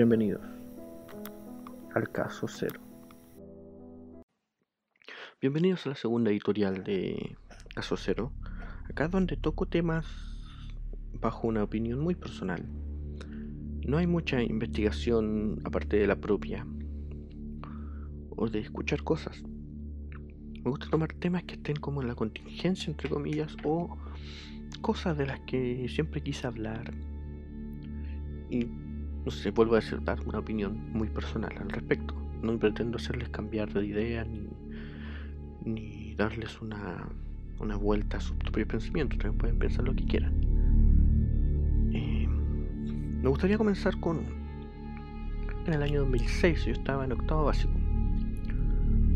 Bienvenidos al caso cero. Bienvenidos a la segunda editorial de Caso Cero, acá donde toco temas bajo una opinión muy personal. No hay mucha investigación aparte de la propia o de escuchar cosas. Me gusta tomar temas que estén como en la contingencia, entre comillas, o cosas de las que siempre quise hablar. Y no sé, vuelvo a decir, dar una opinión muy personal al respecto. No pretendo hacerles cambiar de idea ni, ni darles una, una vuelta a sus propios pensamientos. También pueden pensar lo que quieran. Eh, me gustaría comenzar con. En el año 2006, yo estaba en octavo básico.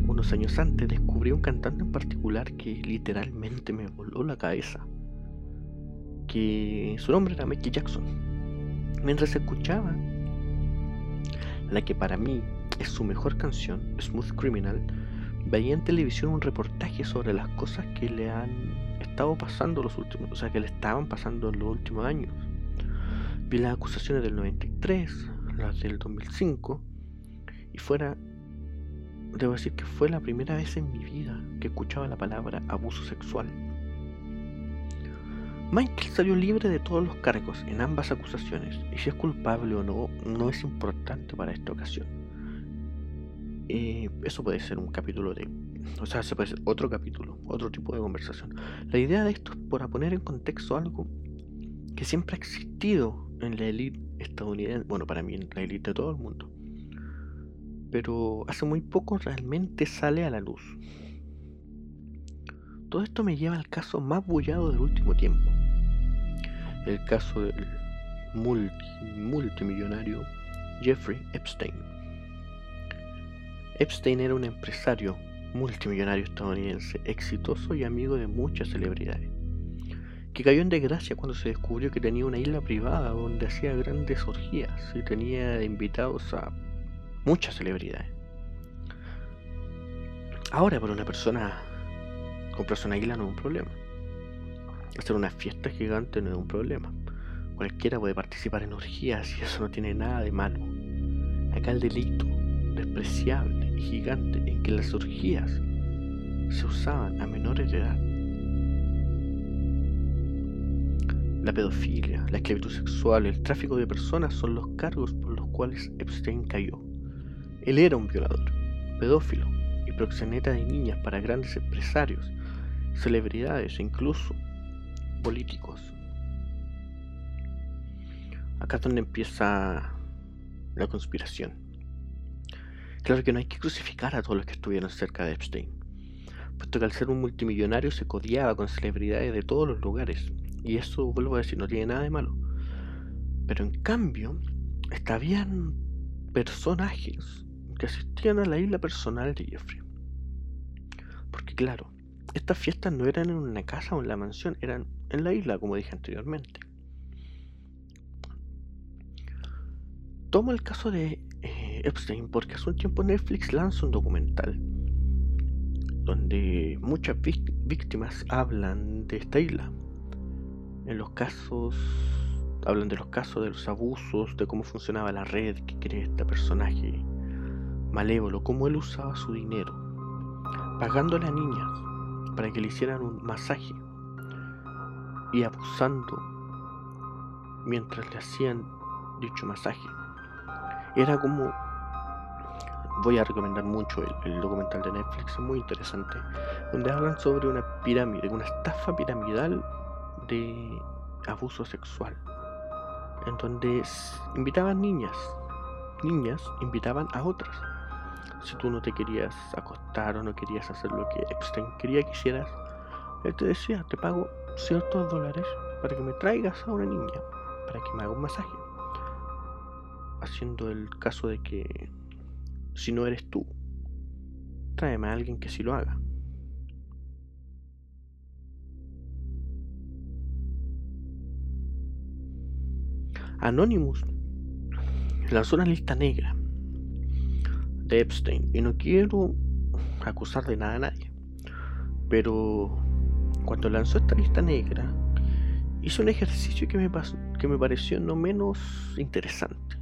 Unos años antes descubrí un cantante en particular que literalmente me voló la cabeza. Que su nombre era Mickey Jackson Mientras escuchaba la que para mí es su mejor canción, Smooth Criminal, veía en televisión un reportaje sobre las cosas que le han estado pasando los últimos, o sea, que le estaban pasando en los últimos años. Vi las acusaciones del 93, las del 2005, y fuera, debo decir que fue la primera vez en mi vida que escuchaba la palabra abuso sexual. Michael salió libre de todos los cargos en ambas acusaciones, y si es culpable o no, no es importante para esta ocasión. Eh, eso puede ser un capítulo de... O sea, se puede ser otro capítulo, otro tipo de conversación. La idea de esto es para poner en contexto algo que siempre ha existido en la élite estadounidense, bueno, para mí en la élite de todo el mundo, pero hace muy poco realmente sale a la luz. Todo esto me lleva al caso más bullado del último tiempo, el caso del multimillonario Jeffrey Epstein. Epstein era un empresario multimillonario estadounidense, exitoso y amigo de muchas celebridades, que cayó en desgracia cuando se descubrió que tenía una isla privada donde hacía grandes orgías y tenía invitados a muchas celebridades. Ahora para una persona comprarse una isla no es un problema Hacer una fiesta gigante no es un problema. Cualquiera puede participar en orgías y eso no tiene nada de malo. Acá el delito despreciable y gigante en que las orgías se usaban a menores de edad. La pedofilia, la esclavitud sexual, el tráfico de personas son los cargos por los cuales Epstein cayó. Él era un violador, pedófilo y proxeneta de niñas para grandes empresarios, celebridades e incluso políticos. Acá es donde empieza la conspiración. Claro que no hay que crucificar a todos los que estuvieron cerca de Epstein, puesto que al ser un multimillonario se codiaba con celebridades de todos los lugares, y eso, vuelvo a decir, no tiene nada de malo. Pero en cambio, estaban personajes que asistían a la isla personal de Jeffrey. Porque claro, estas fiestas no eran en una casa o en la mansión, eran en la isla, como dije anteriormente. Tomo el caso de eh, Epstein porque hace un tiempo Netflix lanza un documental donde muchas víctimas hablan de esta isla. En los casos, hablan de los casos de los abusos, de cómo funcionaba la red que crea este personaje malévolo, cómo él usaba su dinero, pagándole a niñas para que le hicieran un masaje y abusando mientras le hacían dicho masaje. Era como... Voy a recomendar mucho el, documental de Netflix, es muy interesante, donde hablan sobre una pirámide, una estafa piramidal de abuso sexual, en donde invitaban niñas, niñas invitaban a otras. Si tú no te querías acostar o no querías hacer lo que Epstein quería que hicieras, él te decía, te pago ciertos dólares para que me traigas a una niña, para que me haga un masaje. Haciendo el caso de que si no eres tú, tráeme a alguien que sí lo haga. Anonymous lanzó una lista negra de Epstein y no quiero acusar de nada a nadie, pero cuando lanzó esta lista negra, hizo un ejercicio que me, que me pareció no menos interesante.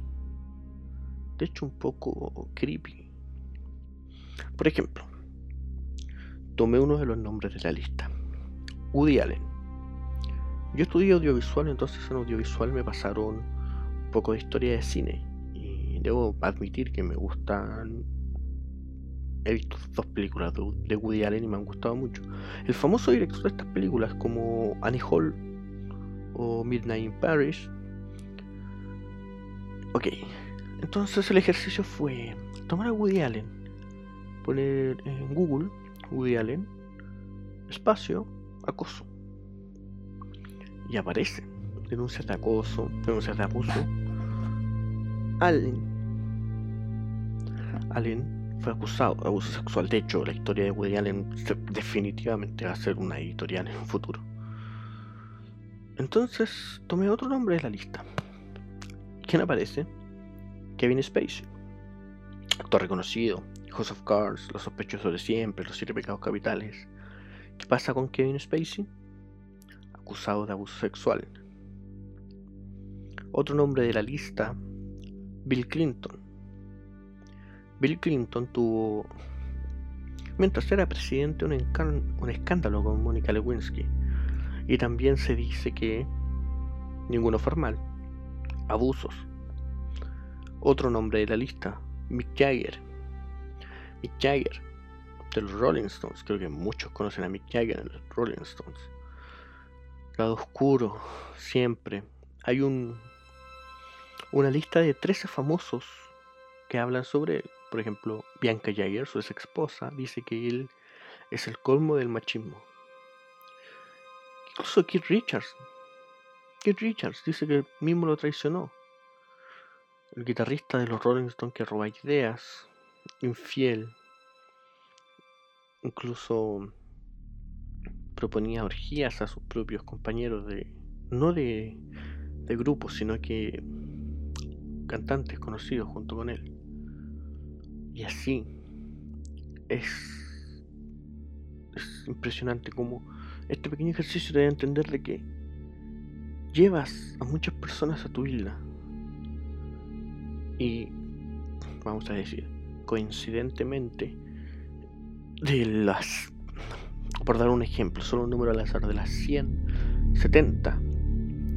de hecho un poco creepy. Por ejemplo, tomé uno de los nombres de la lista. Woody Allen. Yo estudié audiovisual, entonces en audiovisual me pasaron un poco de historia de cine. Y debo admitir que me gustan... He visto dos películas de Woody Allen y me han gustado mucho. El famoso director de estas películas como Annie Hall o Midnight in Paris. Ok, entonces el ejercicio fue tomar a Woody Allen, poner en Google Woody Allen, espacio, acoso. Y aparece denuncias de acoso, denuncias de abuso. Allen. Allen fue acusado de abuso sexual. De hecho, la historia de Woody definitivamente va a ser una editorial en un futuro. Entonces tomé otro nombre de la lista. ¿Quién aparece? Kevin Spacey. Actor reconocido, House of Cards, Los sospechosos de siempre, Los siete pecados capitales. ¿Qué pasa con Kevin Spacey? Acusado de abuso sexual. Otro nombre de la lista, Bill Clinton. Bill Clinton tuvo, mientras era presidente, un, un escándalo con Mónica Lewinsky. Y también se dice que, ninguno formal, abusos. Otro nombre de la lista, Mick Jagger Mick Jagger de los Rolling Stones. Creo que muchos conocen a Mick Jagger en los Rolling Stones. Lado oscuro, siempre. Hay un una lista de 13 famosos que hablan sobre él. Por ejemplo, Bianca Jagger, su ex esposa, dice que él es el colmo del machismo. Incluso Keith Richards. Keith Richards dice que mismo lo traicionó. El guitarrista de los Rolling Stones que roba ideas, infiel, incluso proponía orgías a sus propios compañeros de no de, de grupo, sino que cantantes conocidos junto con él. Y así es, es impresionante como este pequeño ejercicio te da a entender de que llevas a muchas personas a tu isla. Y vamos a decir, coincidentemente, de las, por dar un ejemplo, solo un número al azar, de las 170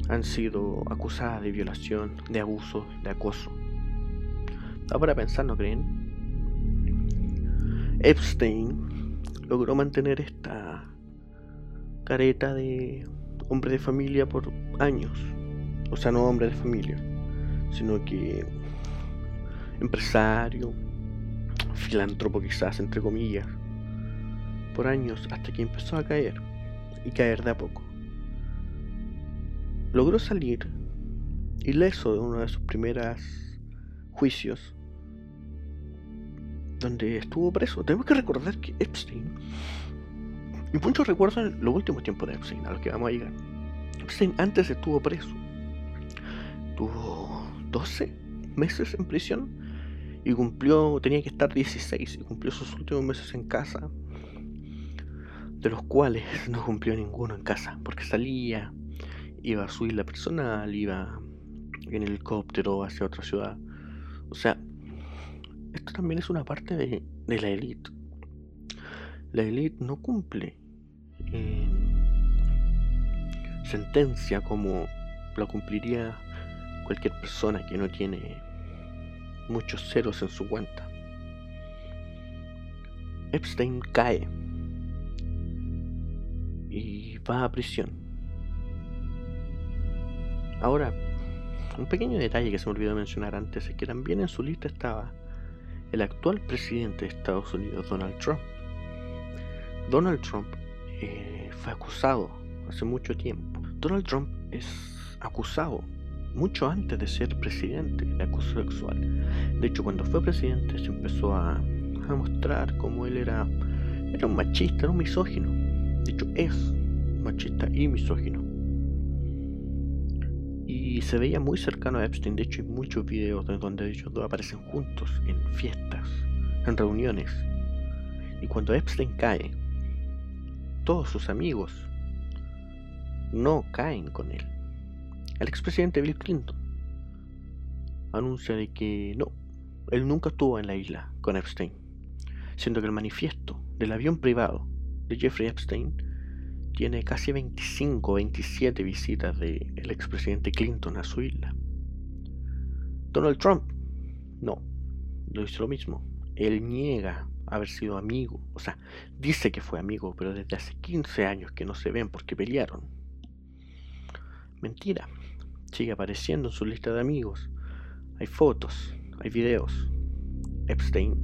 han sido acusadas de violación, de abuso, de acoso. Da para pensar, ¿no creen? Epstein logró mantener esta careta de hombre de familia por años. O sea, no hombre de familia, sino que empresario, filántropo quizás, entre comillas, por años hasta que empezó a caer, y caer de a poco. Logró salir ileso de uno de sus primeros juicios, donde estuvo preso. Tenemos que recordar que Epstein, y muchos recuerdan los últimos tiempos de Epstein, a los que vamos a llegar. Epstein antes estuvo preso, tuvo 12 meses en prisión y cumplió, tenía que estar 16 y cumplió sus últimos meses en casa, de los cuales no cumplió ninguno en casa, porque salía, iba a su isla personal, iba en helicóptero hacia otra ciudad. O sea, esto también es una parte de, la élite. La élite no cumple sentencia como lo cumpliría cualquier persona que no tiene muchos ceros en su cuenta. Epstein cae y va a prisión. Ahora, un pequeño detalle que se me olvidó mencionar antes es que también en su lista estaba el actual presidente de Estados Unidos, Donald Trump. Donald Trump eh, fue acusado hace mucho tiempo. Donald Trump es acusado mucho antes de ser presidente de acoso sexual. De hecho, cuando fue presidente se empezó a, mostrar como él era, era un machista, era un misógino. De hecho, es machista y misógino. Y se veía muy cercano a Epstein. De hecho, hay muchos videos donde ellos dos aparecen juntos en fiestas, en reuniones. Y cuando Epstein cae, todos sus amigos no caen con él el expresidente Bill Clinton anuncia de que no, él nunca estuvo en la isla con Epstein, siendo que el manifiesto del avión privado de Jeffrey Epstein tiene casi 25 o 27 visitas del expresidente Clinton a su isla. Donald Trump, no, no hizo lo mismo. Él niega haber sido amigo, o sea, dice que fue amigo, pero desde hace 15 años que no se ven porque pelearon. Mentira, sigue apareciendo en su lista de amigos. Hay fotos, hay videos. Epstein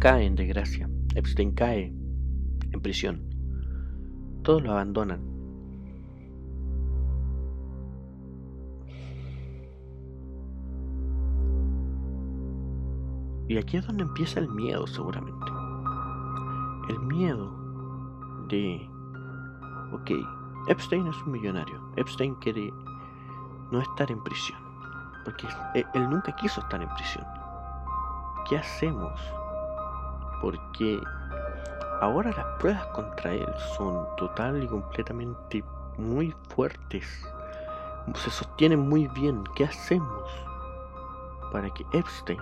cae en desgracia. Epstein cae en prisión. Todos lo abandonan. Y aquí es donde empieza el miedo seguramente. El miedo de, ok, Epstein es un millonario. Epstein quiere no estar en prisión. Porque él nunca quiso estar en prisión. ¿Qué hacemos? Porque ahora las pruebas contra él son total y completamente muy fuertes. Se sostienen muy bien. ¿Qué hacemos para que Epstein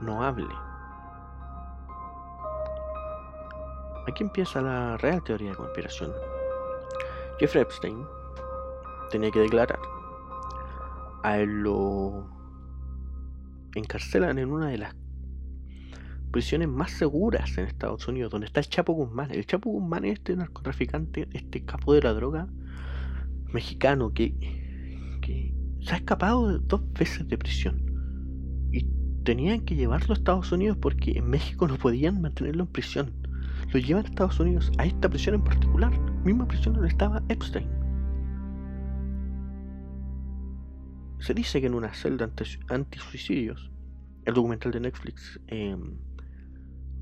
no hable? Aquí empieza la real teoría de conspiración. Jeffrey Epstein tenía que declarar. A él lo encarcelan en una de las prisiones más seguras en Estados Unidos, donde está el Chapo Guzmán. El Chapo Guzmán es este narcotraficante, este capo de la droga mexicano que, que se ha escapado dos veces de prisión. Y tenían que llevarlo a Estados Unidos porque en México no podían mantenerlo en prisión. Lo llevan a Estados Unidos, a esta prisión en particular, misma prisión donde estaba Epstein. Se dice que en una celda anti-suicidios, el documental de Netflix eh,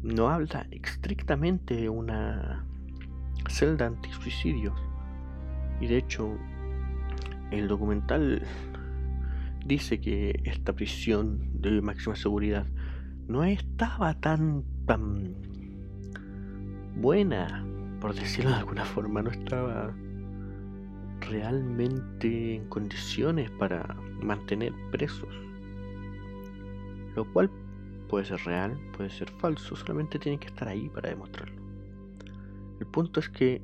no habla estrictamente de una celda anti-suicidios. Y de hecho, el documental dice que esta prisión de máxima seguridad no estaba tan, tan buena, por decirlo de alguna forma, no estaba realmente en condiciones para mantener presos. Lo cual Puede ser real, puede ser falso, solamente tiene que estar ahí para demostrarlo. El punto es que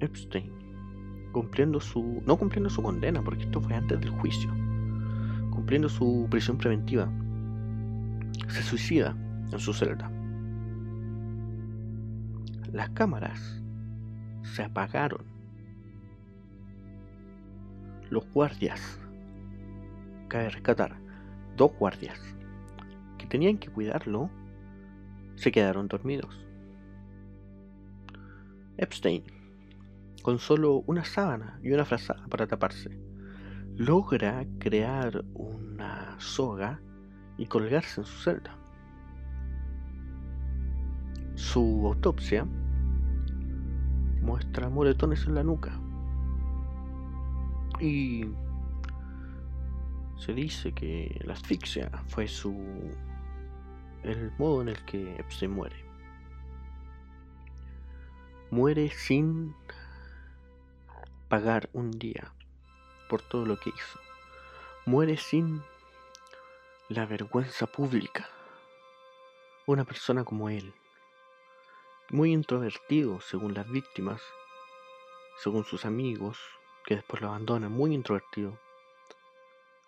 Epstein, cumpliendo su. no cumpliendo su condena, porque esto fue antes del juicio, cumpliendo su prisión preventiva, se suicida en su celda. Las cámaras se apagaron. Los guardias, cabe rescatar, dos guardias tenían que cuidarlo se quedaron dormidos. Epstein, con solo una sábana y una frazada para taparse, logra crear una soga y colgarse en su celda. Su autopsia muestra moretones en la nuca y se dice que la asfixia fue su el modo en el que Epstein muere. Muere sin pagar un día por todo lo que hizo. Muere sin la vergüenza pública. Una persona como él, muy introvertido según las víctimas, según sus amigos, que después lo abandonan, muy introvertido,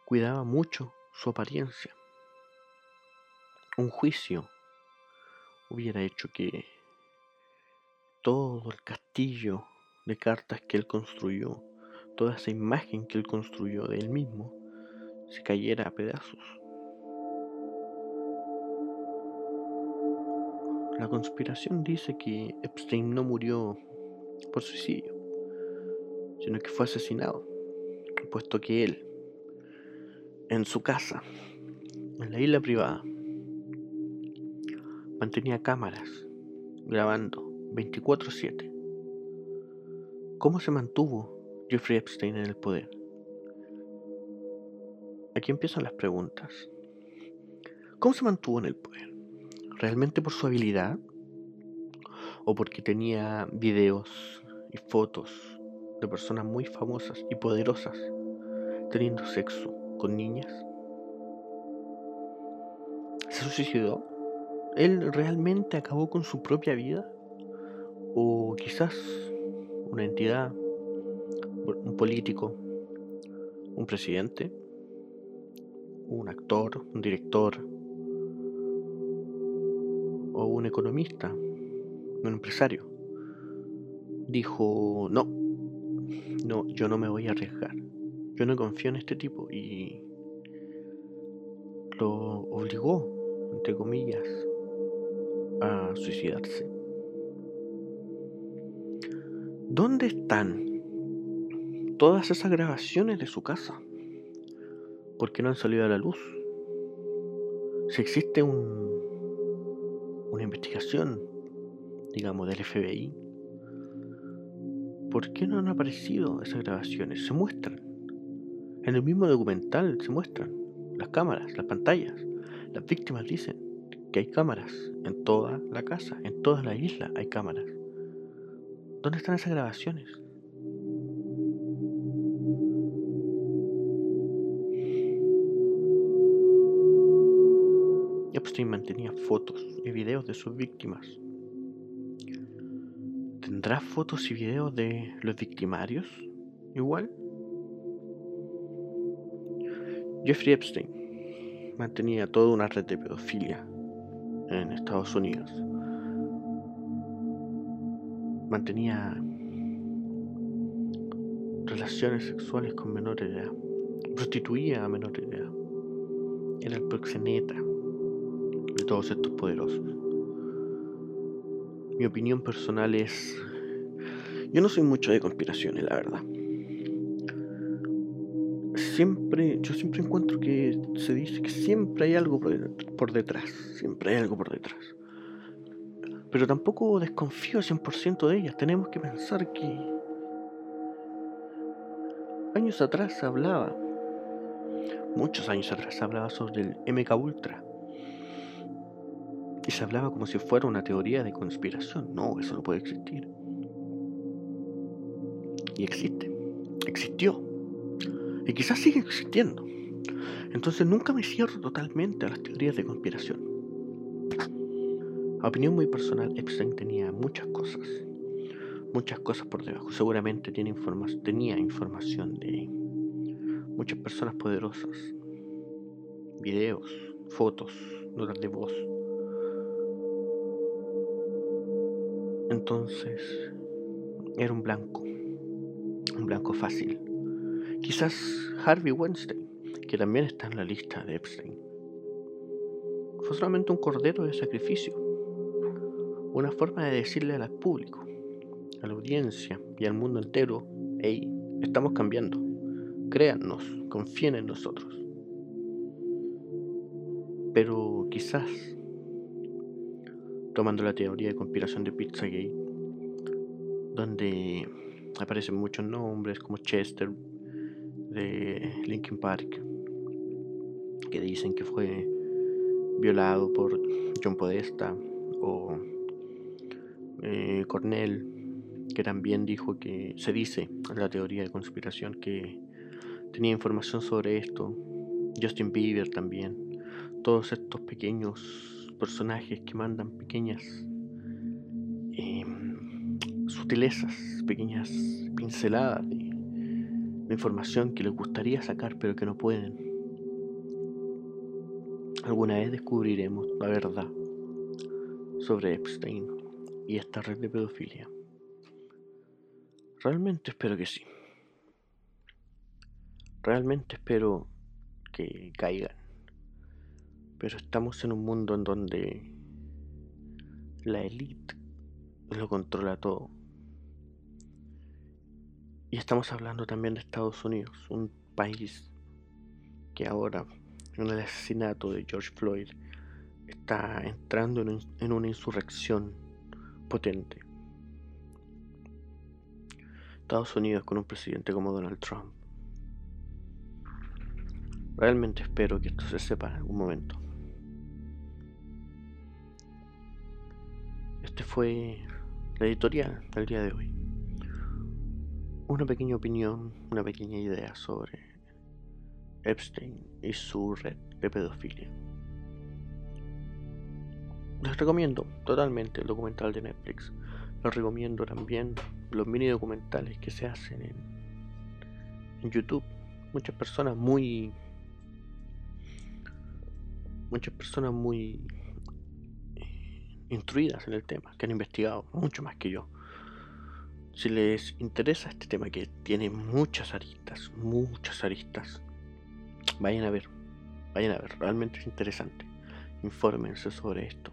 cuidaba mucho su apariencia un juicio hubiera hecho que todo el castillo de cartas que él construyó, toda esa imagen que él construyó de él mismo, se cayera a pedazos. La conspiración dice que Epstein no murió por suicidio, sino que fue asesinado, puesto que él, en su casa, en la isla privada, mantenía cámaras grabando 24/7. ¿Cómo se mantuvo Jeffrey Epstein en el poder? Aquí empiezan las preguntas. ¿Cómo se mantuvo en el poder? ¿Realmente por su habilidad? ¿O porque tenía videos y fotos de personas muy famosas y poderosas teniendo sexo con niñas? ¿Se suicidó? ¿Él realmente acabó con su propia vida? ¿O quizás una entidad, un político, un presidente, un actor, un director o un economista, un empresario? Dijo, no, no, yo no me voy a arriesgar. Yo no confío en este tipo y lo obligó, entre comillas, suicidarse. ¿Dónde están todas esas grabaciones de su casa? ¿Por qué no han salido a la luz? Si existe un, una investigación, digamos, del FBI, ¿por qué no han aparecido esas grabaciones? Se muestran. En el mismo documental se muestran las cámaras, las pantallas. Las víctimas dicen que hay cámaras en toda la casa, en toda la isla hay cámaras. ¿Dónde están esas grabaciones? Epstein mantenía fotos y videos de sus víctimas. ¿Tendrá fotos y videos de los victimarios? Igual. Jeffrey Epstein mantenía toda una red de pedofilia en Estados Unidos. Mantenía relaciones sexuales con menores de edad. Prostituía a menores de edad. Era el proxeneta de todos estos poderosos. Mi opinión personal es... Yo no soy mucho de conspiraciones, la verdad siempre, yo siempre encuentro que se dice que siempre hay algo por detrás, siempre hay algo por detrás. Pero tampoco desconfío 100% de ellas. Tenemos que pensar que años atrás se hablaba, muchos años atrás se hablaba sobre el MK Ultra. Y se hablaba como si fuera una teoría de conspiración. No, eso no puede existir. Y existe. Existió y quizás sigue existiendo. Entonces nunca me cierro totalmente a las teorías de conspiración. A opinión muy personal, Epstein tenía muchas cosas, muchas cosas por debajo. Seguramente tiene tenía información de muchas personas poderosas, videos, fotos, notas de voz. Entonces, era un blanco, un blanco fácil Quizás Harvey Weinstein, que también está en la lista de Epstein, fue solamente un cordero de sacrificio, una forma de decirle al público, a la audiencia y al mundo entero, hey, estamos cambiando, créannos, confíen en nosotros. Pero quizás, tomando la teoría de conspiración de Pizzagate, donde aparecen muchos nombres como Chester, de Linkin Park que dicen que fue violado por John Podesta o eh, Cornell que también dijo que se dice en la teoría de conspiración que tenía información sobre esto Justin Bieber también todos estos pequeños personajes que mandan pequeñas em, sutilezas pequeñas pinceladas de información que les gustaría sacar pero que no pueden. Alguna vez descubriremos la verdad sobre Epstein y esta red de pedofilia. Realmente espero que sí. Realmente espero que caigan. Pero estamos en un mundo en donde la élite lo controla todo. Y estamos hablando también de Estados Unidos, un país que ahora, en el asesinato de George Floyd, está entrando en, una insurrección potente. Estados Unidos con un presidente como Donald Trump. Realmente espero que esto se sepa en algún momento. Este fue la editorial del día de hoy una pequeña opinión, una pequeña idea sobre Epstein y su red de pedofilia. les recomiendo totalmente el documental de Netflix. Les recomiendo también los mini documentales que se hacen en, en YouTube. Muchas personas muy muchas personas muy eh, instruidas en el tema, que han investigado mucho más que yo. Si les interesa este tema que tiene muchas aristas, muchas aristas, vayan a ver, vayan a ver, realmente es interesante. Infórmense sobre esto.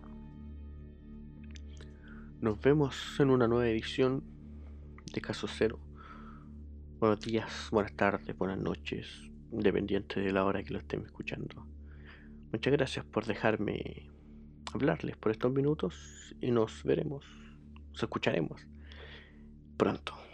Nos vemos en una nueva edición de Caso Cero. Buenos días, buenas tardes, buenas noches, independiente de la hora que lo estén escuchando. Muchas gracias por dejarme hablarles por estos minutos y nos veremos, nos escucharemos pronto.